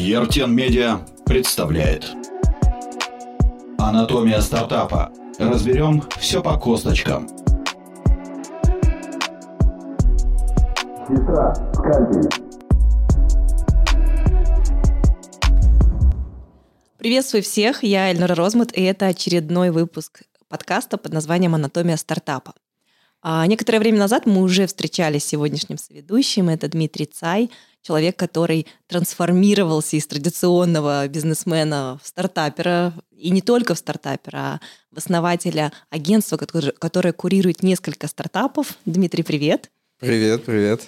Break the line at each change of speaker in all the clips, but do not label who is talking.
Ертен Медиа представляет Анатомия стартапа. Разберем все по косточкам.
Сестра.
Приветствую всех, я Эльнара Розмут, и это очередной выпуск подкаста под названием «Анатомия стартапа». А некоторое время назад мы уже встречались с сегодняшним соведущим. Это Дмитрий Цай, человек, который трансформировался из традиционного бизнесмена в стартапера, и не только в стартапера, а в основателя агентства, которое, которое курирует несколько стартапов. Дмитрий, привет.
Привет, привет.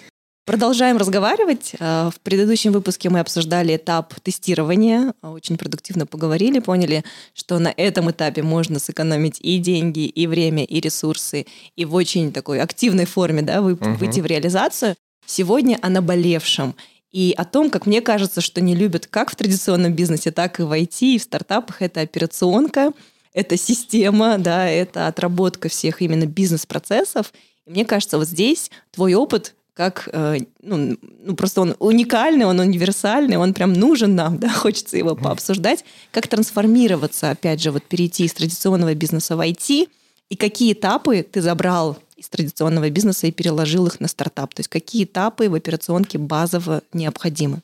Продолжаем разговаривать. Э, в предыдущем выпуске мы обсуждали этап тестирования, очень продуктивно поговорили, поняли, что на этом этапе можно сэкономить и деньги, и время, и ресурсы, и в очень такой активной форме да, вы, угу. выйти в реализацию. Сегодня о наболевшем и о том, как мне кажется, что не любят как в традиционном бизнесе, так и в IT, и в стартапах. Это операционка, это система, да, это отработка всех именно бизнес-процессов. И мне кажется, вот здесь твой опыт как, э, ну, ну, просто он уникальный, он универсальный, он прям нужен нам, да, хочется его пообсуждать, как трансформироваться, опять же, вот перейти из традиционного бизнеса в IT, и какие этапы ты забрал из традиционного бизнеса и переложил их на стартап, то есть какие этапы в операционке базово необходимы?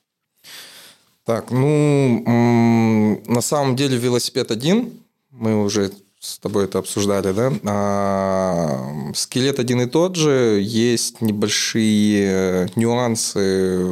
Так, ну, на самом деле велосипед один, мы уже с тобой это обсуждали, да? А, скелет один и тот же, есть небольшие нюансы,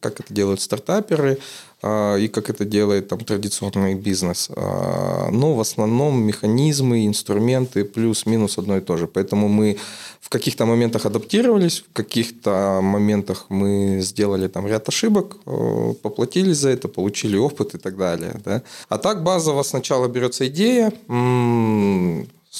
как это делают стартаперы, и как это делает там традиционный бизнес. А, но в основном механизмы, инструменты плюс-минус одно и то же. Поэтому мы в каких-то моментах адаптировались, в каких-то моментах мы сделали там ряд ошибок, э, поплатились за это, получили опыт и так далее. Да? А так базово сначала берется идея,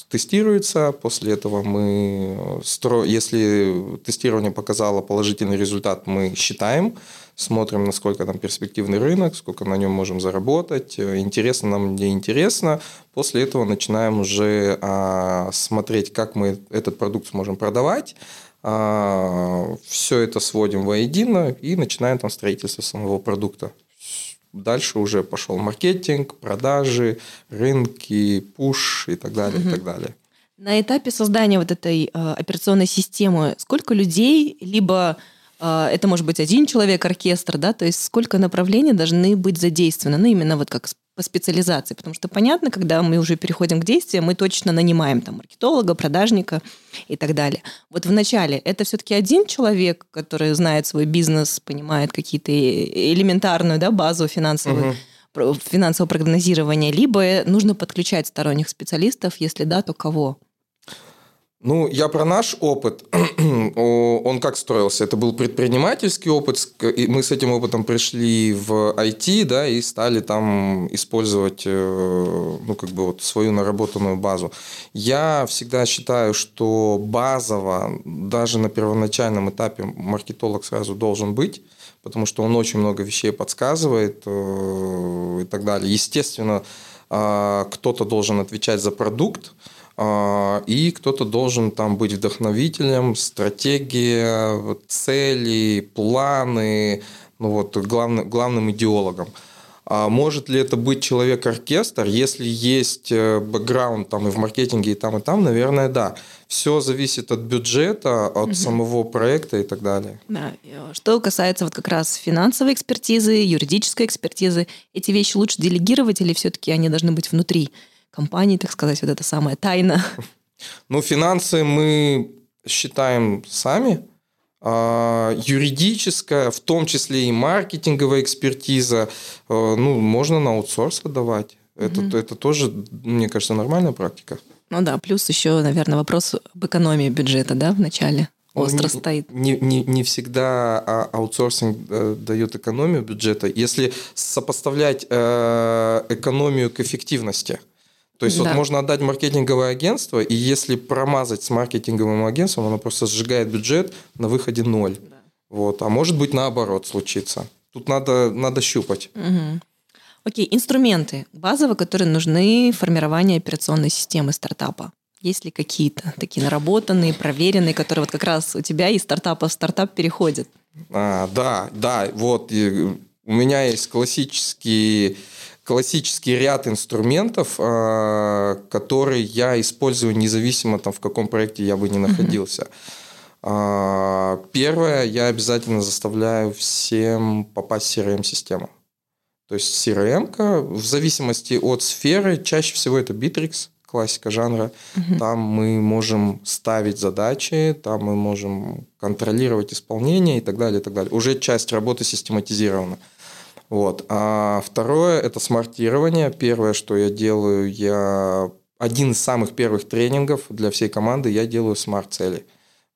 тестируется, после этого мы, стро... если тестирование показало положительный результат, мы считаем, смотрим, насколько там перспективный рынок, сколько на нем можем заработать, интересно нам, не интересно. После этого начинаем уже а, смотреть, как мы этот продукт сможем продавать, а, все это сводим воедино и начинаем там строительство самого продукта. Дальше уже пошел маркетинг, продажи, рынки, пуш и так далее, угу. и так далее.
На этапе создания вот этой э, операционной системы сколько людей, либо э, это может быть один человек, оркестр, да, то есть сколько направлений должны быть задействованы, ну именно вот как по специализации, потому что понятно, когда мы уже переходим к действиям, мы точно нанимаем там маркетолога, продажника и так далее. Вот в начале это все-таки один человек, который знает свой бизнес, понимает какие-то элементарную да, базу финансовую, угу. финансового прогнозирования, либо нужно подключать сторонних специалистов, если да, то кого?
Ну, я про наш опыт. Он как строился? Это был предпринимательский опыт, и мы с этим опытом пришли в IT, да, и стали там использовать, э, ну, как бы вот свою наработанную базу. Я всегда считаю, что базово, даже на первоначальном этапе маркетолог сразу должен быть, потому что он очень много вещей подсказывает э, и так далее. Естественно, а, кто-то должен отвечать за продукт, и кто-то должен там быть вдохновителем, стратегия, цели, планы, ну вот главным, главным идеологом. А может ли это быть человек-оркестр? Если есть э, бэкграунд там и в маркетинге, и там, и там, наверное, да. Все зависит от бюджета, от угу. самого проекта и так далее.
Да. Что касается вот как раз финансовой экспертизы, юридической экспертизы, эти вещи лучше делегировать или все-таки они должны быть внутри? Компании, так сказать, вот это самая тайна?
Ну, финансы мы считаем сами, а юридическая, в том числе и маркетинговая экспертиза, э, ну, можно на аутсорс отдавать. Это, mm это тоже, мне кажется, нормальная практика.
Ну да, плюс еще, наверное, вопрос об экономии бюджета, да, в начале остро
не,
стоит.
Не, не, не всегда а, аутсорсинг э, дает экономию бюджета. Если сопоставлять э, экономию к эффективности – то есть да. вот можно отдать маркетинговое агентство, и если промазать с маркетинговым агентством, оно просто сжигает бюджет на выходе ноль. Да. Вот. А может быть наоборот случится. Тут надо, надо щупать.
Угу. Окей, инструменты базовые, которые нужны в формировании операционной системы стартапа. Есть ли какие-то такие наработанные, проверенные, которые вот как раз у тебя из стартапа в стартап переходят?
А, да, да, вот у меня есть классический, классический ряд инструментов, э, которые я использую независимо там, в каком проекте я бы не находился. Э, первое, я обязательно заставляю всем попасть в CRM-систему. То есть CRM, в зависимости от сферы, чаще всего это Bittrex, классика жанра. Угу. Там мы можем ставить задачи, там мы можем контролировать исполнение и так далее, и так далее. Уже часть работы систематизирована. Вот. А второе – это смартирование. Первое, что я делаю, я один из самых первых тренингов для всей команды я делаю смарт-цели.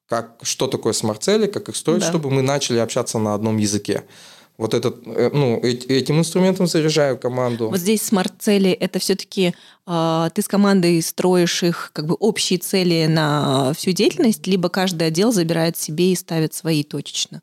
Как, что такое смарт-цели, как их строить, да. чтобы мы начали общаться на одном языке вот этот, э, ну, этим инструментом заряжаю команду.
Вот здесь смарт-цели – это все-таки э, а, ты с командой строишь их как бы общие цели на всю деятельность, либо каждый отдел забирает себе и ставит свои точечно?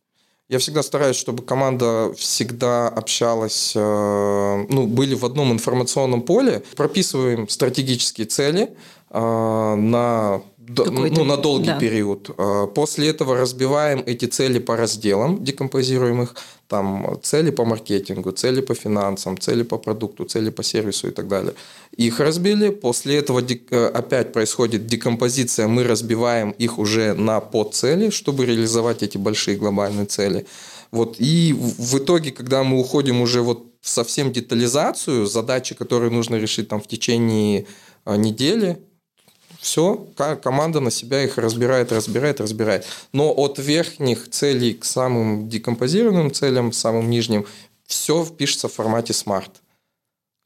Я всегда стараюсь, чтобы команда всегда общалась, э, ну, были в одном информационном поле. Прописываем стратегические цели э, на ну, на долгий да. период. А, после этого разбиваем эти цели по разделам, декомпозируем их. Там цели по маркетингу, цели по финансам, цели по продукту, цели по сервису и так далее. Их разбили. После этого э, опять происходит декомпозиция. Мы разбиваем их уже на подцели, чтобы реализовать эти большие глобальные цели. Вот. И в итоге, когда мы уходим уже вот в совсем детализацию, задачи, которые нужно решить там в течение а, недели, все, команда на себя их разбирает, разбирает, разбирает. Но от верхних целей к самым декомпозированным целям, самым нижним, все пишется в формате SMART.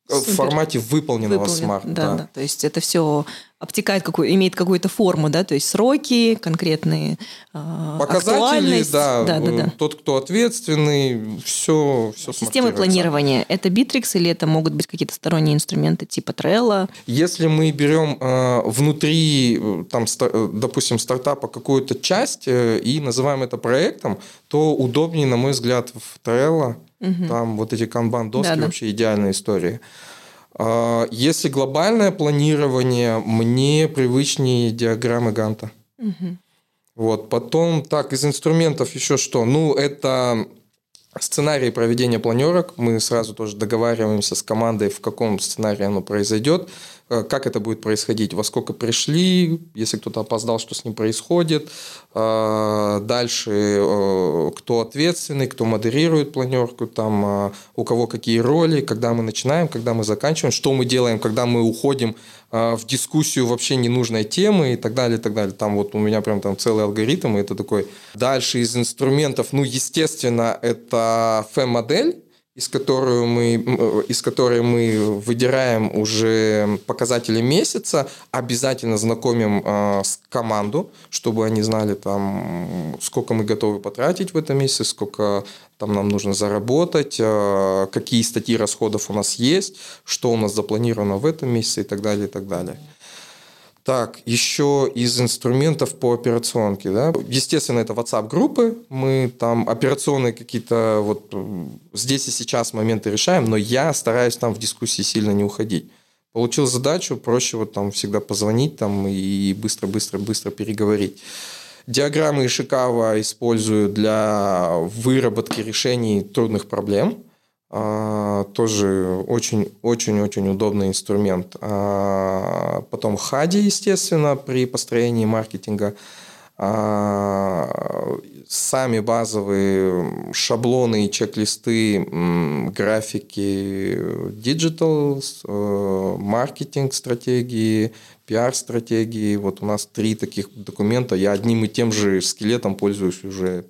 В формате выполненного Выполнен, SMART.
Да, да. да. То есть это все обтекает, какую, имеет какую-то форму, да, то есть сроки конкретные,
а, Показатели, да, да, да, да. Тот, кто ответственный, все, все
Системы планирования – это Bitrix или это могут быть какие-то сторонние инструменты типа Trello?
Если мы берем э, внутри, э, там, э, допустим, стартапа какую-то часть э, и называем это проектом, то удобнее, на мой взгляд, в Trello. Угу. Там вот эти канбан-доски да, да. вообще идеальная история. А, если глобальное планирование, мне привычнее диаграммы Ганта. Угу. Вот. Потом, так, из инструментов еще что? Ну, это сценарий проведения планерок. Мы сразу тоже договариваемся с командой, в каком сценарии оно произойдет. Э, как это будет происходить, во сколько пришли, если кто-то опоздал, что с ним происходит. Э, дальше, э, кто ответственный, кто модерирует планерку, там, у кого какие роли, когда мы начинаем, когда мы заканчиваем, что мы делаем, когда мы уходим в дискуссию вообще ненужной темы и так далее, и так далее. Там вот у меня прям там целый алгоритм, и это такой. Дальше из инструментов, ну, естественно, это FEM-модель, из которой мы, э, из которой мы выдираем уже показатели месяца, обязательно знакомим э, с команду, чтобы они знали, там, сколько мы готовы потратить в этом месяце, сколько там нам нужно заработать, э, какие статьи расходов у нас есть, что у нас запланировано в этом месяце и так далее, и так далее. Так, еще из инструментов по операционке, да, естественно, это WhatsApp-группы, мы там операционные какие-то вот здесь и сейчас моменты решаем, но я стараюсь там в дискуссии сильно не уходить. Получил задачу, проще вот там всегда позвонить там и быстро-быстро-быстро переговорить. Диаграммы Ишикава использую для выработки решений трудных проблем. А, тоже очень-очень-очень удобный инструмент. А, потом HADI, естественно, при построении маркетинга. Сами базовые шаблоны и чек-листы, графики, digital, э, маркетинг стратегии, пиар-стратегии. Вот у нас три таких документа. Я одним и тем же скелетом пользуюсь уже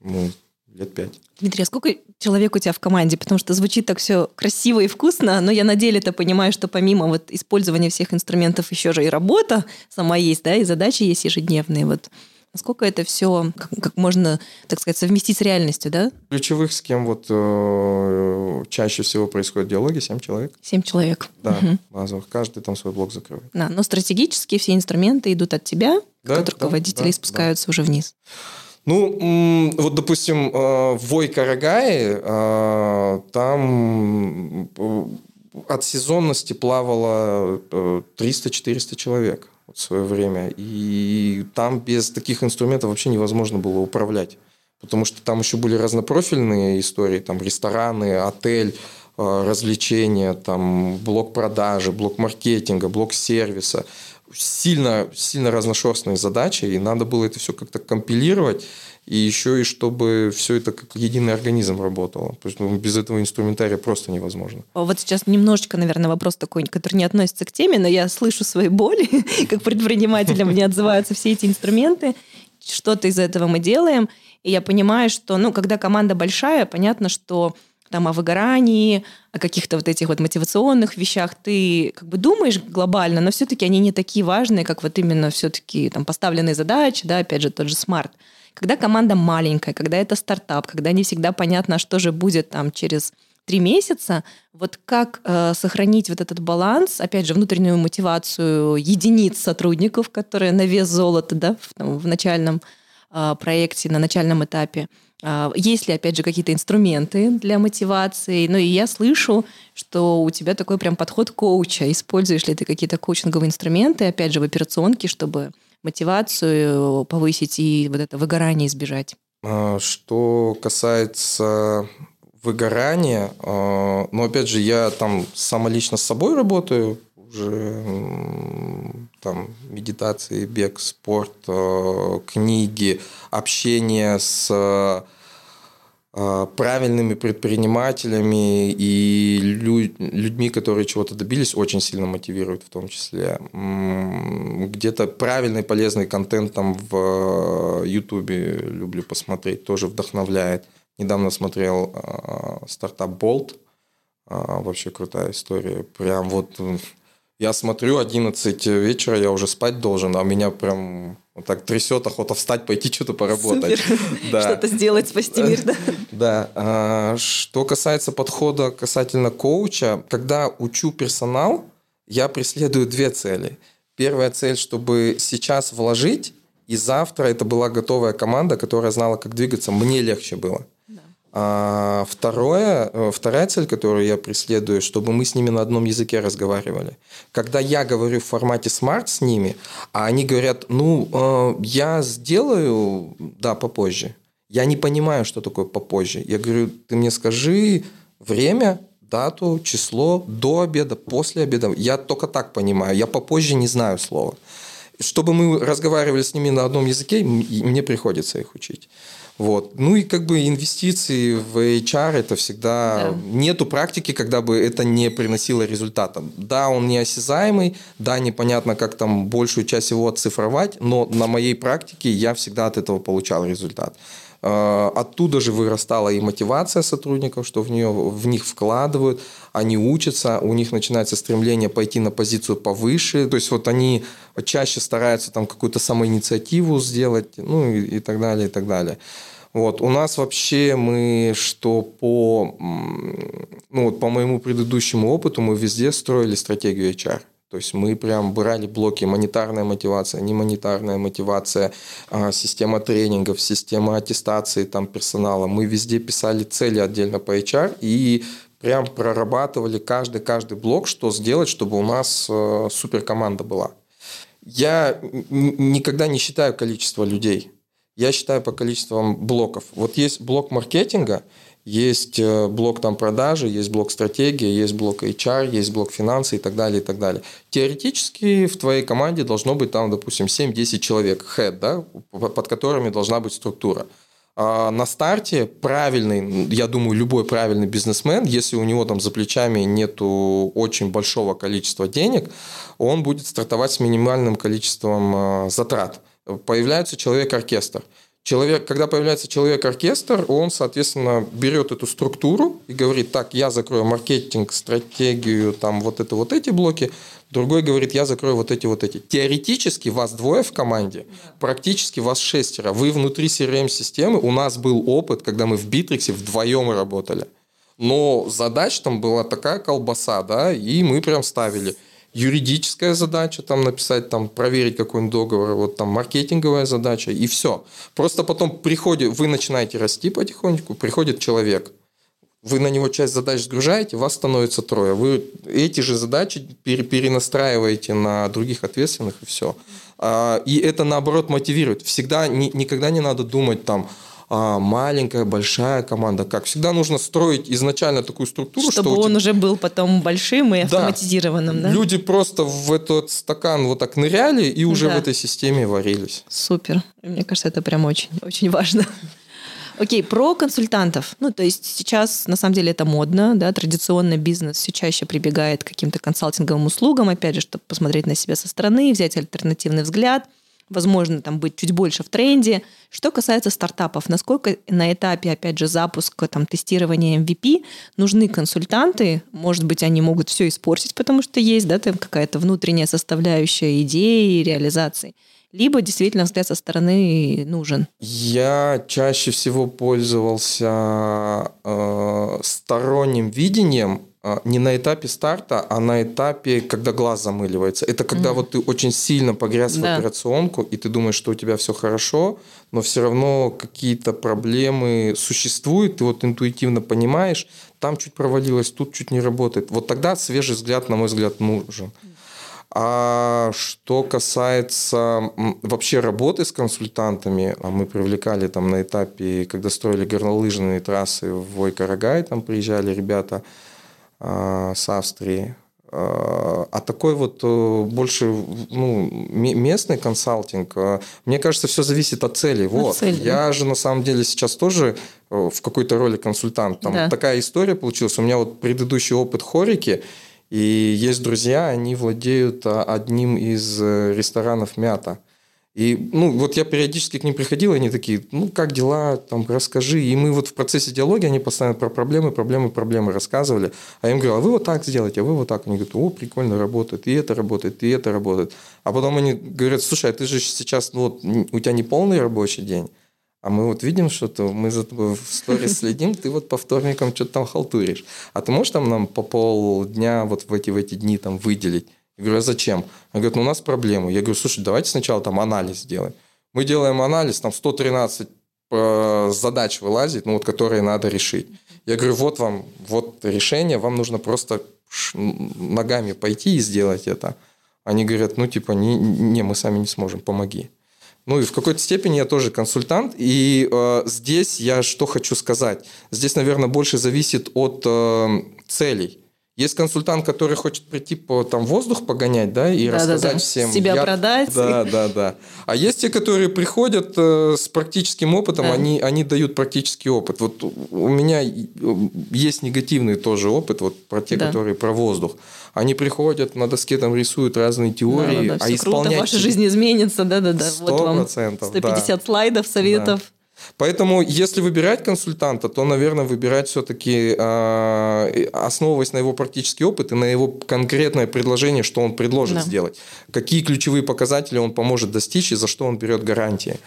ну, лет пять.
Дмитрий, а сколько человек у тебя в команде? Потому что звучит так все красиво и вкусно, но я на деле-то понимаю, что помимо вот использования всех инструментов еще же и работа сама есть, да, и задачи есть ежедневные. Вот Насколько это все как, как можно, так сказать, совместить с реальностью, да?
Ключевых, с кем вот э, чаще всего происходят диалоги, семь человек.
Семь человек.
Да, угу. базовых. Каждый там свой блок закрывает.
Да, но стратегически все инструменты идут от тебя, да, от руководителей да, спускаются да. уже вниз.
Ну, вот, допустим, э, в Вой-Карагае э, там э, от сезонности плавало 300-400 человек в свое время. И там без таких инструментов вообще невозможно было управлять. потому что там еще были разнопрофильные истории, там рестораны, отель, э, развлечения, там блок продажи, блок маркетинга, блок сервиса. Сильно, сильно разношерстные задачи, и надо было это все как-то компилировать и еще и чтобы все это как единый организм работало. То есть ну, без этого инструментария просто невозможно.
Вот сейчас немножечко, наверное, вопрос такой, который не относится к теме, но я слышу свои боли, как предпринимателям мне отзываются все эти инструменты, что-то из этого мы делаем, и я понимаю, что, ну, когда команда большая, понятно, что там о выгорании, о каких-то вот этих вот мотивационных вещах ты как бы думаешь глобально, но все-таки они не такие важные, как вот именно все-таки там поставленные задачи, да, опять же, тот же SMART. Когда команда маленькая, когда это стартап, когда не всегда понятно, что же будет там через три месяца, вот как э, сохранить вот этот баланс, опять же, внутреннюю мотивацию единиц сотрудников, которые на вес золота, да, в, там, в начальном э, проекте, на начальном этапе, э, есть ли, опять же, какие-то инструменты для мотивации? Ну и я слышу, что у тебя такой прям подход коуча. Используешь ли ты какие-то коучинговые инструменты, опять же, в операционке, чтобы мотивацию повысить и вот это выгорание избежать?
А, что касается выгорания, а, ну, опять же, я там сама лично с собой работаю, уже там медитации, бег, спорт, а, книги, общение с правильными предпринимателями и людьми, которые чего-то добились, очень сильно мотивируют в том числе. Где-то правильный полезный контент там в Ютубе люблю посмотреть, тоже вдохновляет. Недавно смотрел а, стартап Bolt, вообще крутая история. Прям вот я смотрю, 11 вечера, я уже спать должен, а меня прям вот так трясет, охота встать, пойти что-то поработать.
Да. Что-то сделать, спасти мир, да?
Да. А, что касается подхода касательно коуча, когда учу персонал, я преследую две цели. Первая цель, чтобы сейчас вложить, и завтра это была готовая команда, которая знала, как двигаться, мне легче было. А второе, э, вторая цель, которую я преследую, чтобы мы с ними на одном языке разговаривали. Когда я говорю в формате смарт с ними, а они говорят, ну, э, я сделаю, да, попозже. Я не понимаю, что такое попозже. Я говорю, ты мне скажи время, дату, число, до обеда, после обеда. Я только так понимаю. Я попозже не знаю слова. Чтобы мы разговаривали с ними на одном языке, мне приходится их учить. Вот. Ну и как бы инвестиции в HR это всегда... Да. Нету практики, когда бы это не приносило результата. Да, он неосязаемый, да, непонятно, как там большую часть его оцифровать, но на моей практике я всегда от этого получал результат. А, оттуда же вырастала и мотивация сотрудников, что в, нее, в них вкладывают, они учатся, у них начинается стремление пойти на позицию повыше, то есть вот они чаще стараются там какую-то самоинициативу сделать, ну и, и так далее, и так далее. Вот. У нас вообще мы, что по, ну, вот по моему предыдущему опыту, мы везде строили стратегию HR. То есть мы прям брали блоки монетарная мотивация, немонетарная мотивация, а, система тренингов, система аттестации там, персонала. Мы везде писали цели отдельно по HR и прям прорабатывали каждый-каждый блок, что сделать, чтобы у нас э, суперкоманда была. Я никогда не считаю количество людей. Я считаю по количествам блоков. Вот есть блок маркетинга – есть э, блок там продажи, есть блок стратегии, есть блок HR, есть блок финансы и так далее, и так далее. Теоретически в твоей команде должно быть там, допустим, 7-10 человек, head, да, под которыми должна быть структура. А на старте правильный, я думаю, любой правильный бизнесмен, если у него там за плечами нету очень большого количества денег, он будет стартовать с минимальным количеством э, затрат. Появляется человек-оркестр – Человек, когда появляется человек-оркестр, он, соответственно, берет эту структуру и говорит, так, я закрою маркетинг, стратегию, там вот это вот эти блоки. Другой говорит, я закрою вот эти вот эти. Теоретически вас двое в команде, практически вас шестеро. Вы внутри CRM-системы. У нас был опыт, когда мы в Битриксе вдвоем работали. Но задач там была такая колбаса, да, и мы прям ставили – юридическая задача, там написать, там проверить какой-нибудь договор, вот там маркетинговая задача, и все. Просто потом приходит, вы начинаете расти потихонечку, приходит человек, вы на него часть задач сгружаете, вас становится трое. Вы эти же задачи перенастраиваете на других ответственных, и все. А, и это, наоборот, мотивирует. Всегда, никогда не надо думать там, а, маленькая, большая команда. Как всегда нужно строить изначально такую структуру,
Чтобы
что
он
тебя-
уже был потом большим и
Да.
автоматизированным, да?
Люди просто в этот стакан вот так ныряли и уже
Да.
в этой системе варились.
Супер. Мне кажется, это прям очень, очень важно. Окей, про консультантов. Ну, то есть сейчас, на самом деле, это модно, да, традиционный бизнес все чаще прибегает к каким-то консалтинговым услугам, опять же, чтобы посмотреть на себя со стороны, взять альтернативный взгляд, возможно, там быть чуть больше в тренде. Что касается стартапов, насколько на этапе, опять же, запуска, там, тестирования MVP нужны консультанты? Может быть, они могут все испортить, потому что есть, да, там какая-то внутренняя составляющая идеи реализации. Либо действительно взгляд со стороны нужен.
Я чаще всего пользовался э, сторонним видением не на этапе старта, а на этапе, когда глаз замыливается. Это когда
Мгм.
вот ты очень сильно погряз в
Да.
операционку, и ты думаешь, что у тебя все хорошо, но все равно какие-то проблемы существуют, ты вот интуитивно понимаешь, там чуть провалилось, тут чуть не работает. Вот тогда свежий взгляд, на мой взгляд, нужен. А что касается вообще работы с консультантами, а мы привлекали там на этапе, когда строили горнолыжные трассы в Войкарагай, там приезжали ребята а, с Австрии. А а такой вот э, больше ну, ме- местный консалтинг, э, мне кажется, все зависит от цели. Вот.
цели,
Я же на самом деле сейчас тоже э, в какой-то роли консультант. Там
Да.
такая история получилась. У меня вот предыдущий опыт хорики, и есть друзья, они владеют а, одним из э, ресторанов «Мята». И, ну, вот я периодически к ним приходил, и они такие, ну, как дела, там, расскажи. И мы вот в процессе диалога, они постоянно про проблемы, проблемы, проблемы рассказывали. А я им говорю, а вы вот так сделайте, а вы вот так. Они говорят, о, прикольно работает, и это работает, и это работает. А потом они говорят, слушай, а ты же сейчас, ну, вот, у тебя не полный рабочий день, а мы вот видим что-то, мы за тобой в сторис следим, ты вот по вторникам что-то там халтуришь. А ты можешь там нам по полдня вот в эти, в эти дни там выделить? Я говорю, а зачем? Он говорит, ну у нас проблемы. Я говорю, слушай, давайте сначала там анализ сделаем. Мы делаем анализ, там 113 э, задач вылазит, ну вот которые надо решить. Я говорю, вот вам, вот решение, вам нужно просто ногами пойти и сделать это. Они говорят, ну типа, не, не мы сами не сможем, помоги. Ну и в какой-то степени я тоже консультант, и э, здесь я что хочу сказать. Здесь, наверное, больше зависит от э, целей. Есть консультант, который хочет прийти по там воздух погонять, да, и
Да-да-да.
рассказать всем.
Себя
я-
продать.
Да, да, да. А есть те, которые приходят э, с практическим опытом,
Да.
они, они дают практический опыт. Вот у- меня и- есть негативный тоже опыт, вот про те,
Да.
которые про воздух. Они приходят, на доске там рисуют разные теории,
Да-да-да,
а
всё круто,
исполнять...
ваша жизнь изменится, да-да-да. Вот вам
100%, да.
150 слайдов, советов.
Поэтому, если выбирать консультанта, то, наверное, выбирать все-таки, основываясь на его практический опыт и на его конкретное предложение, что он предложит
Да.
сделать. Какие ключевые показатели он поможет достичь и за что он берет гарантии.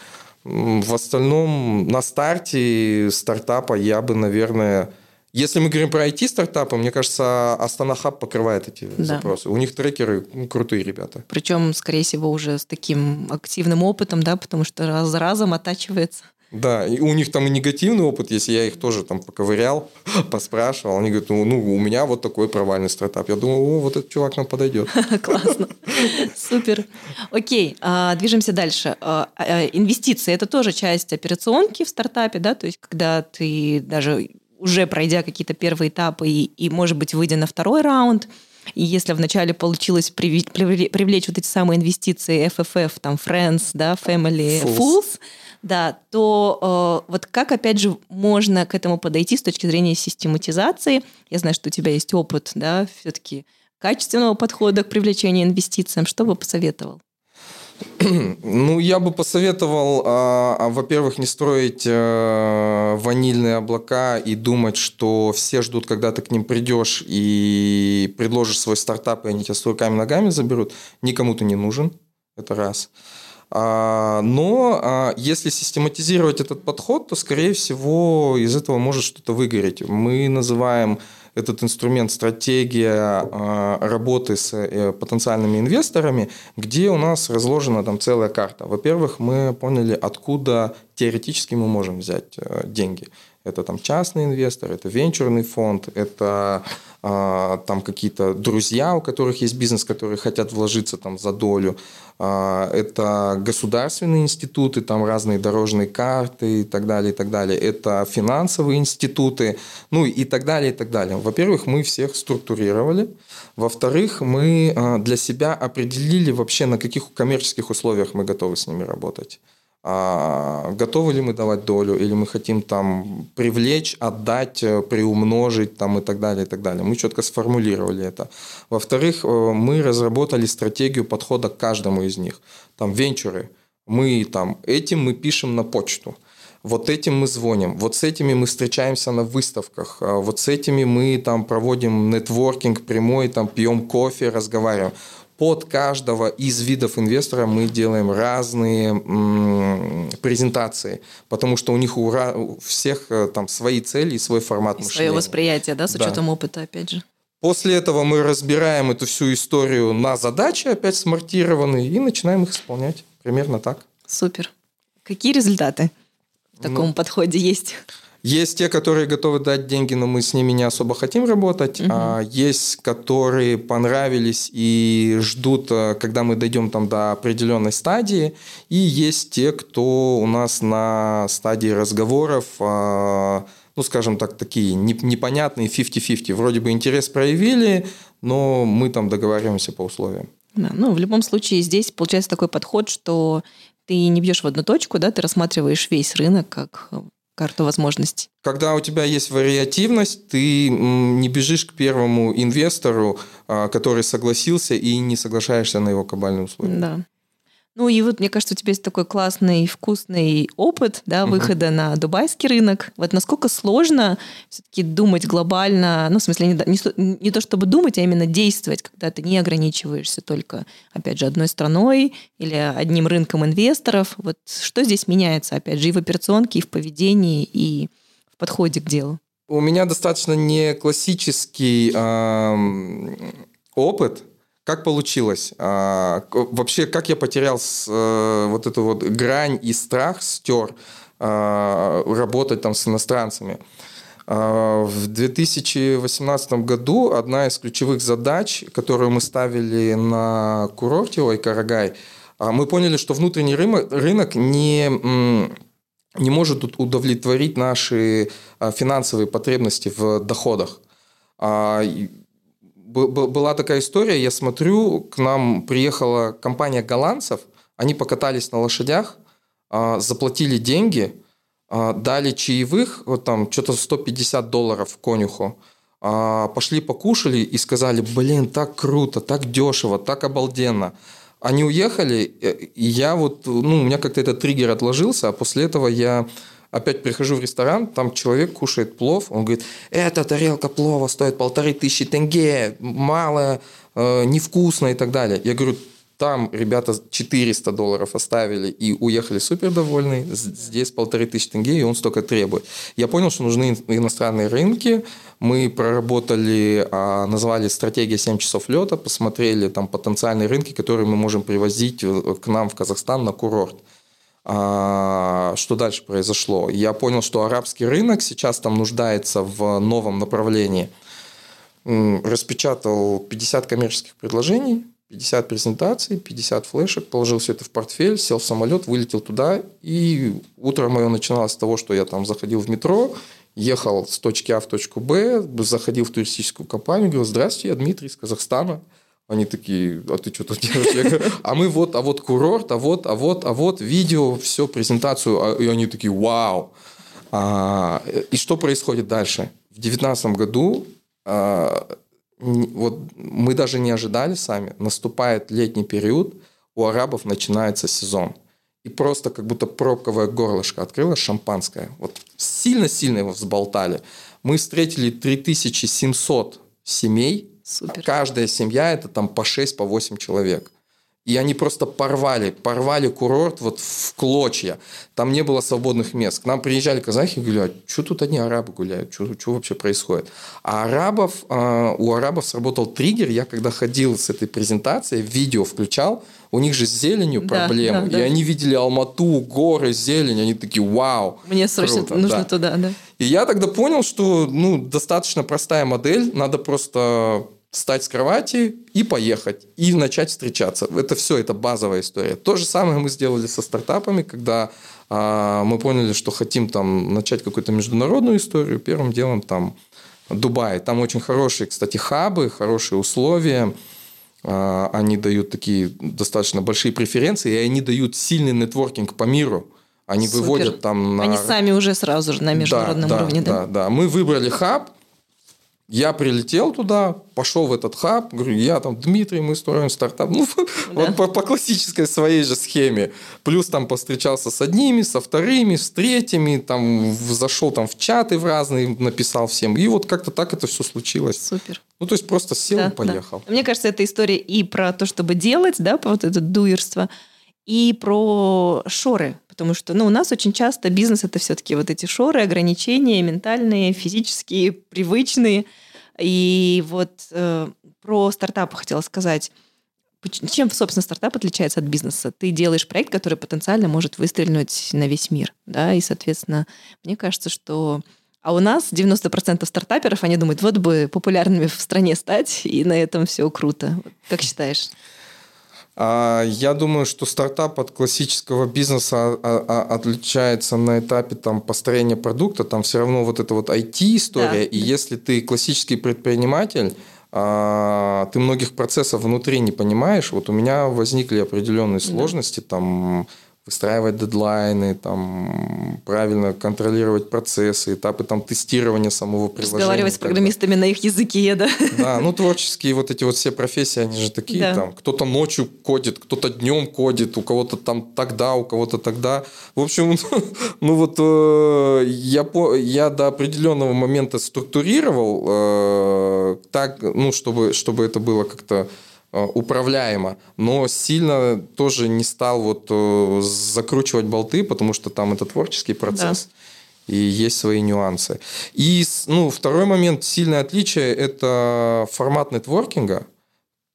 В остальном, на старте стартапа я бы, наверное... Если мы говорим про IT-стартапы, мне кажется, Астана Хаб покрывает эти
Да.
запросы. У них трекеры крутые ребята.
Причем, скорее всего, уже с таким активным опытом, да, потому что раз за разом оттачивается.
Да, и у них там и негативный опыт есть, я их тоже там поковырял, поспрашивал, они говорят, ну, ну, у меня вот такой провальный стартап. Я думаю, о, вот этот чувак нам подойдет.
Классно. Супер. Окей, а, движемся дальше. А, а, Инвестиции – это тоже часть операционки в стартапе, да, то есть когда ты даже уже пройдя какие-то первые этапы и, и, может быть, выйдя на второй раунд, и если вначале получилось приви- привле- привлечь вот эти самые инвестиции FFF, там, Friends, да, Family,
Fools.
Fools, да, то э, вот как, опять же, можно к этому подойти с точки зрения систематизации? Я знаю, что у тебя есть опыт, да, все-таки качественного подхода к привлечению инвестициям. Что бы посоветовал?
Ну, я бы посоветовал, а, а, во-первых, не строить э, ванильные облака и думать, что все ждут, когда ты к ним придешь и предложишь свой стартап, и они тебя с руками-ногами заберут. Никому ты не нужен. Это раз. Но а, если систематизировать этот подход, то, скорее всего, из этого может что-то выгореть. Мы называем этот инструмент стратегия а, работы с э, потенциальными инвесторами, где у нас разложена там целая карта. Во-первых, мы поняли, откуда теоретически мы можем взять э, деньги. Это там частный инвестор, это венчурный фонд, это а, там какие-то друзья, у которых есть бизнес, которые хотят вложиться там за долю. А, это государственные институты, там разные дорожные карты и так далее, и так далее. Это финансовые институты, ну и так далее, и так далее. Во-первых, мы всех структурировали. Во-вторых, мы а, для себя определили вообще, на каких коммерческих условиях мы готовы с ними работать а готовы ли мы давать долю, или мы хотим там привлечь, отдать, э, приумножить там, и так далее, и так далее. Мы четко сформулировали это. Во-вторых, э, мы разработали стратегию подхода к каждому из них. Там венчуры. Мы там, этим мы пишем на почту. Вот этим мы звоним, вот с этими мы встречаемся на выставках, а вот с этими мы там проводим нетворкинг прямой, там пьем кофе, разговариваем под каждого из видов инвестора мы делаем разные м, презентации, потому что у них у, у всех э, там свои цели и свой формат
и
мышления.
Свое восприятие, да, с учетом да. опыта, опять же.
После этого мы разбираем эту всю историю на задачи, опять смартированные, и начинаем их исполнять. Примерно так.
Супер. Какие результаты в таком ну, подходе есть?
Есть те, которые готовы дать деньги, но мы с ними не особо хотим работать. Угу. А есть, которые понравились и ждут, э, когда мы дойдем там до определенной стадии. И есть те, кто у нас на стадии разговоров, а, ну, скажем так, такие непонятные 50-50. Вроде бы интерес проявили, но мы там договариваемся по условиям.
Да, ну, в любом случае здесь получается такой подход, что ты не бьешь в одну точку, да, ты рассматриваешь весь рынок как карту возможностей.
Когда у тебя есть вариативность, ты не бежишь к первому инвестору, а, который согласился, и не соглашаешься на его кабальные условия.
Да. Ну и вот, мне кажется, у тебя есть такой классный, вкусный опыт да, выхода uh-huh. на дубайский рынок. Вот насколько сложно все-таки думать глобально, ну, в смысле, не, не, не то чтобы думать, а именно действовать, когда ты не ограничиваешься только, опять же, одной страной или одним рынком инвесторов. Вот что здесь меняется, опять же, и в операционке, и в поведении, и в подходе к делу?
У меня достаточно не классический опыт, как получилось? А, вообще, как я потерял с, а, вот эту вот грань и страх стер а, работать там с иностранцами? А, в 2018 году одна из ключевых задач, которую мы ставили на курорте Ой-Карагай, а, мы поняли, что внутренний рынок, не не может удовлетворить наши а, финансовые потребности в доходах была такая история, я смотрю, к нам приехала компания голландцев, они покатались на лошадях, а, заплатили деньги, а, дали чаевых, вот там что-то 150 долларов конюху, а, пошли покушали и сказали, блин, так круто, так дешево, так обалденно. Они уехали, и я вот, ну, у меня как-то этот триггер отложился, а после этого я Опять прихожу в ресторан, там человек кушает плов, он говорит, эта тарелка плова стоит полторы тысячи тенге, мало, э, невкусно и так далее. Я говорю, там ребята 400 долларов оставили и уехали супер довольны. Здесь полторы тысячи тенге, и он столько требует. Я понял, что нужны иностранные рынки. Мы проработали, а, назвали стратегия 7 часов лета, посмотрели там потенциальные рынки, которые мы можем привозить э, к нам в Казахстан на курорт. А, что дальше произошло? Я понял, что арабский рынок сейчас там нуждается в новом направлении. Распечатал 50 коммерческих предложений, 50 презентаций, 50 флешек, положил все это в портфель, сел в самолет, вылетел туда. И утро мое начиналось с того, что я там заходил в метро, ехал с точки А в точку Б, заходил в туристическую компанию, говорил, здравствуйте, я Дмитрий из Казахстана. Они такие, а ты что тут делаешь? Я говорю, а мы вот, а вот курорт, а вот, а вот, а вот видео, все, презентацию. А, и они такие, вау. А, и что происходит дальше? В девятнадцатом году а, вот мы даже не ожидали сами, наступает летний период, у арабов начинается сезон. И просто как будто пробковое горлышко открылось, шампанское. Вот сильно-сильно его взболтали. Мы встретили 3700 семей, Супер. Каждая семья это там по 6, по 8 человек. И они просто порвали, порвали курорт вот в клочья. Там не было свободных мест. К нам приезжали казахи и говорили, а что тут одни арабы гуляют? Что, что вообще происходит? А арабов, а, у арабов сработал триггер. Я когда ходил с этой презентацией, видео включал, у них же с зеленью да, проблемы. Да, да. И они видели Алмату, горы, зелень. Они такие, вау.
Мне срочно круто, нужно да. туда, да.
И я тогда понял, что ну, достаточно простая модель, надо просто встать с кровати и поехать, и начать встречаться. Это все, это базовая история. То же самое мы сделали со стартапами, когда а, мы поняли, что хотим там начать какую-то международную историю. Первым делом там Дубай. Там очень хорошие, кстати, хабы, хорошие условия. А, они дают такие достаточно большие преференции, и они дают сильный нетворкинг по миру. Они Супер. выводят там
на... Они сами уже сразу же на международном
да,
уровне,
да? Да, да. Мы выбрали хаб, я прилетел туда, пошел в этот хаб, говорю, я там, Дмитрий, мы строим стартап. Ну, да. вот по, по классической своей же схеме. Плюс там повстречался с одними, со вторыми, с третьими, там зашел там в чаты в разные, написал всем. И вот как-то так это все случилось.
Супер.
Ну, то есть просто сел да, и поехал.
Да. Мне кажется, это история и про то, чтобы делать, да, про вот это дуерство, и про шоры, потому что ну, у нас очень часто бизнес это все-таки вот эти шоры, ограничения ментальные, физические, привычные. И вот э, про стартапы хотела сказать. Чем, собственно, стартап отличается от бизнеса? Ты делаешь проект, который потенциально может выстрелить на весь мир, да, и, соответственно, мне кажется, что... А у нас 90% стартаперов, они думают, вот бы популярными в стране стать, и на этом все круто. Как считаешь?
А, я думаю, что стартап от классического бизнеса а, а, отличается на этапе там, построения продукта. Там все равно вот эта вот IT-история. Да. И если ты классический предприниматель, ты многих процессов внутри не понимаешь. Вот у меня возникли определенные сложности. Да. Там выстраивать дедлайны, там, правильно контролировать процессы, этапы там, тестирования самого приложения.
Разговаривать с программистами на их языке, да?
Да, ну творческие вот эти вот все профессии, они же такие, да. там, кто-то ночью кодит, кто-то днем кодит, у кого-то там тогда, у кого-то тогда. В общем, ну вот э, я, я до определенного момента структурировал э, так, ну, чтобы, чтобы это было как-то управляемо, но сильно тоже не стал вот э, закручивать болты, потому что там это творческий процесс. Да. И есть свои нюансы. И ну, второй момент, сильное отличие, это формат нетворкинга.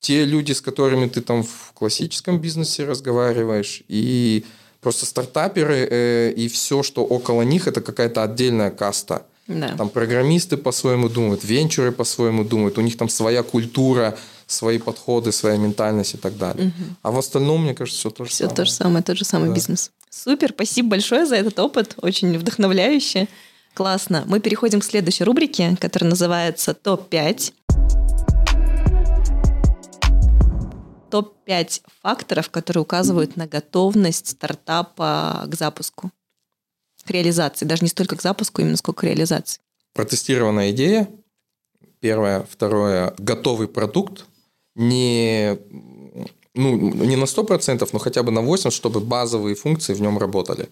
Те люди, с которыми ты там в классическом бизнесе разговариваешь, и просто стартаперы, э, и все, что около них, это какая-то отдельная каста. Да. Там программисты по-своему думают, венчуры по-своему думают, у них там своя культура, свои подходы, своя ментальность и так далее. Угу. А в остальном, мне кажется, все то же
все
самое.
Все то же самое, тот же самый да. бизнес. Супер, спасибо большое за этот опыт, очень вдохновляюще. Классно. Мы переходим к следующей рубрике, которая называется «Топ-5». Топ-5 факторов, которые указывают на готовность стартапа к запуску, к реализации. Даже не столько к запуску, именно сколько к реализации.
Протестированная идея. Первое. Второе. Готовый продукт не, ну, не на 100%, но хотя бы на 80%, чтобы базовые функции в нем работали.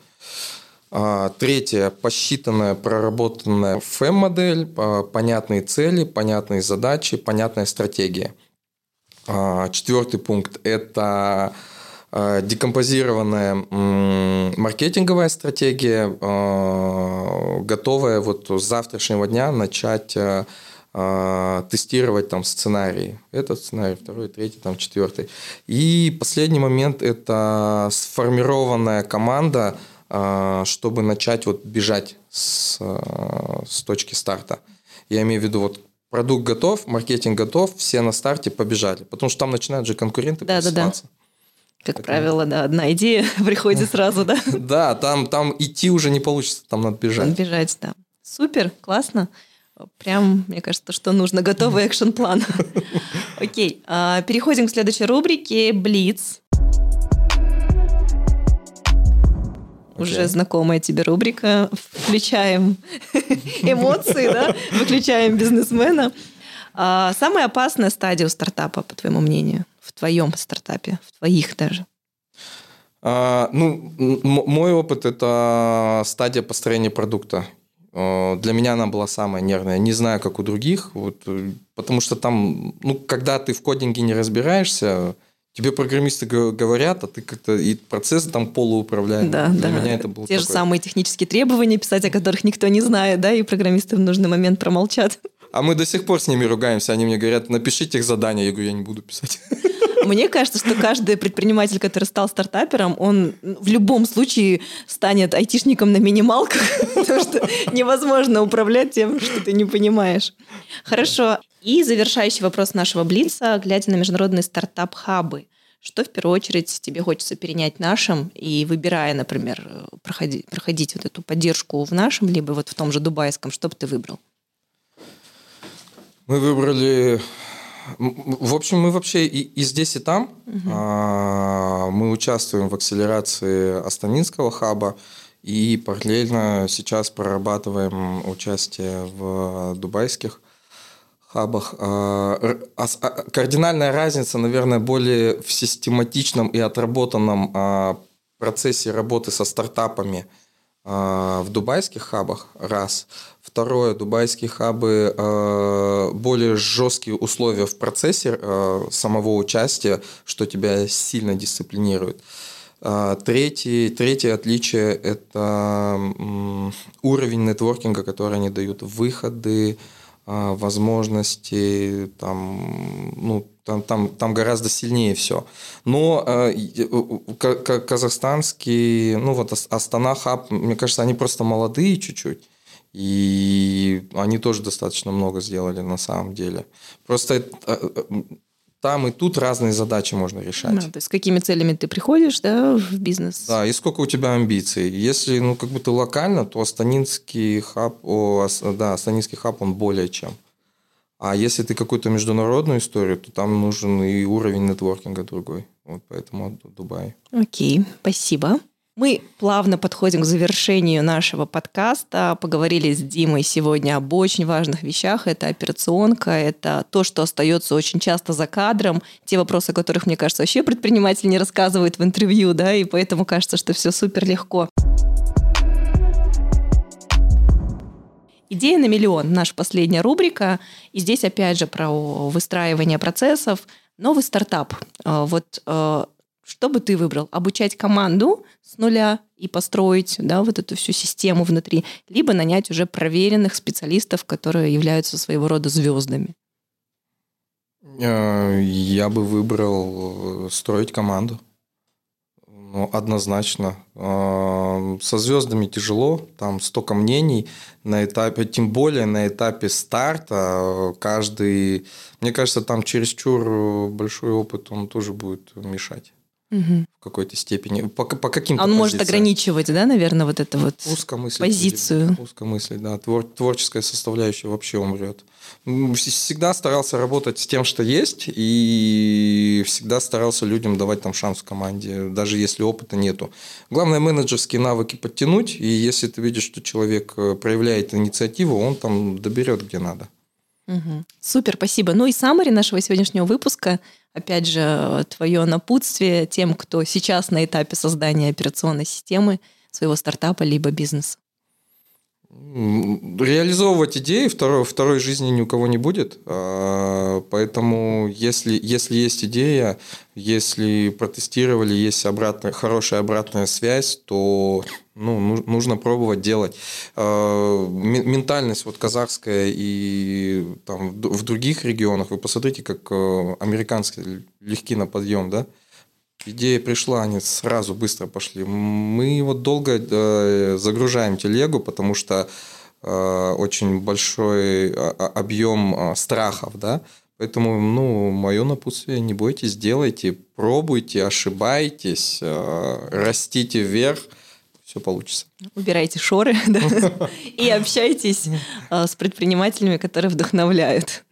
А, третье, посчитанная, проработанная FEM-модель, понятные цели, понятные задачи, понятная стратегия. А, четвертый пункт – это а, декомпозированная маркетинговая стратегия, готовая вот с завтрашнего дня начать а, тестировать там сценарии. Этот сценарий, второй, третий, там четвертый. И последний момент – это сформированная команда, а, чтобы начать вот бежать с, а, с точки старта. Я имею в виду вот продукт готов, маркетинг готов, все на старте побежали. Потому что там начинают же конкуренты
да, да, да. Как так правило, да, одна идея приходит сразу, да?
Да, там, там идти уже не получится, там надо бежать. Надо
бежать, да. Супер, классно. Прям, мне кажется, что нужно готовый экшн-план. Окей, а, переходим к следующей рубрике «Блиц». Уже знакомая тебе рубрика. Включаем эмоции, да? Выключаем бизнесмена. А, самая опасная стадия у стартапа, по твоему мнению, в твоем стартапе, в твоих даже?
А, ну, мой опыт – это стадия построения продукта. Э, для меня она была самая нервная. Не знаю, как у других. Вот, э, потому что там, ну, когда ты в кодинге не разбираешься, тебе программисты говорят, а ты как-то и процесс там полууправляемый.
Да, Для да. меня это было Те такое... же самые технические требования писать, о которых никто не знает, да, и программисты в нужный момент промолчат.
А мы до сих пор с ними ругаемся. Они мне говорят, напишите их задание. Я говорю, я не буду писать.
Мне кажется, что каждый предприниматель, который стал стартапером, он в любом случае станет айтишником на минималках, потому что невозможно управлять тем, что ты не понимаешь. Хорошо. И завершающий вопрос нашего Блица, глядя на международные стартап-хабы. Что в первую очередь тебе хочется перенять нашим и выбирая, например, проходить, проходить вот эту поддержку в нашем, либо вот в том же дубайском, что бы ты выбрал?
Мы выбрали в общем, мы вообще и, и здесь, и там. Угу. А, мы участвуем в акселерации Астанинского хаба и параллельно сейчас прорабатываем участие в дубайских хабах. А, а, кардинальная разница, наверное, более в систематичном и отработанном а, процессе работы со стартапами – в дубайских хабах, раз. Второе, дубайские хабы а, более жесткие условия в процессе а, самого участия, что тебя сильно дисциплинирует. Третье, третье отличие – это уровень нетворкинга, который они дают, выходы, возможности, там, ну, там, там, там гораздо сильнее все. Но э, казахстанский, ну вот Астана Хаб, мне кажется, они просто молодые чуть-чуть. И они тоже достаточно много сделали на самом деле. Просто э, э, там и тут разные задачи можно решать. Да,
то есть с какими целями ты приходишь да, в бизнес?
Да, и сколько у тебя амбиций. Если ну, как бы ты локально, то Астанинский хаб, о, да, Астанинский хаб, он более чем. А если ты какую-то международную историю, то там нужен и уровень нетворкинга другой. Вот поэтому Дубай.
Окей, спасибо. Мы плавно подходим к завершению нашего подкаста. Поговорили с Димой сегодня об очень важных вещах. Это операционка, это то, что остается очень часто за кадром. Те вопросы, о которых, мне кажется, вообще предприниматель не рассказывает в интервью, да, и поэтому кажется, что все супер легко. Идея на миллион, наша последняя рубрика. И здесь опять же про выстраивание процессов. Новый стартап. А, вот а, что бы ты выбрал? Обучать команду с нуля и построить да, вот эту всю систему внутри, либо нанять уже проверенных специалистов, которые являются своего рода звездами?
Я бы выбрал э, строить команду. Ну, однозначно. Со звездами тяжело, там столько мнений на этапе, тем более на этапе старта каждый, мне кажется, там чересчур большой опыт, он тоже будет мешать угу. в какой-то степени. По, по каким-то
Он может ограничивать, да, наверное, вот эту вот
узкомыслить
позицию.
Узкомыслить, да. Твор, творческая составляющая вообще умрет. Всегда старался работать с тем, что есть, и всегда старался людям давать там шанс в команде, даже если опыта нету. Главное менеджерские навыки подтянуть, и если ты видишь, что человек э, проявляет инициативу, он там доберет где надо.
Угу. Супер, спасибо. Ну и саммари нашего сегодняшнего выпуска, опять же, твое напутствие тем, кто сейчас на этапе создания операционной системы своего стартапа либо бизнеса.
Реализовывать идеи второй, второй жизни ни у кого не будет. А, поэтому, если, если есть идея, если протестировали, есть обратная, хорошая обратная связь, то ну, нужно пробовать делать. А, ментальность вот казахская и там в других регионах, вы посмотрите, как э, американские легки на подъем, да? Идея пришла, они сразу быстро пошли. Мы вот долго э, загружаем телегу, потому что э, очень большой а, а, объем э, страхов, да. Поэтому, ну, мое напутствие, не бойтесь, делайте, пробуйте, ошибайтесь, э, растите вверх, все получится.
Убирайте шоры и общайтесь с предпринимателями, которые вдохновляют.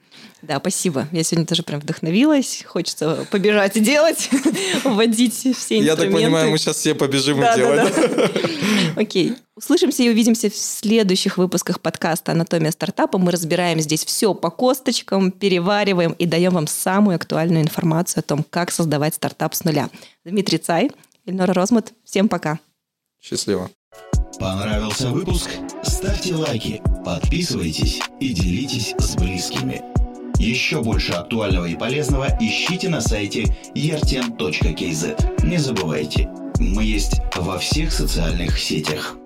Да, спасибо. Я сегодня тоже прям вдохновилась. Хочется побежать и делать, вводить все инструменты.
Я так понимаю, мы сейчас все побежим и делать. Да, да.
Окей. Услышимся и увидимся в следующих выпусках подкаста «Анатомия стартапа». Мы разбираем здесь все по косточкам, перевариваем и даем вам самую актуальную информацию о том, как создавать стартап с нуля. Дмитрий Цай, Эльнора Розмут. Всем пока.
Счастливо.
Понравился выпуск? Ставьте лайки, подписывайтесь и делитесь с близкими. Еще больше актуального и полезного ищите на сайте erten.kz. Не забывайте, мы есть во всех социальных сетях.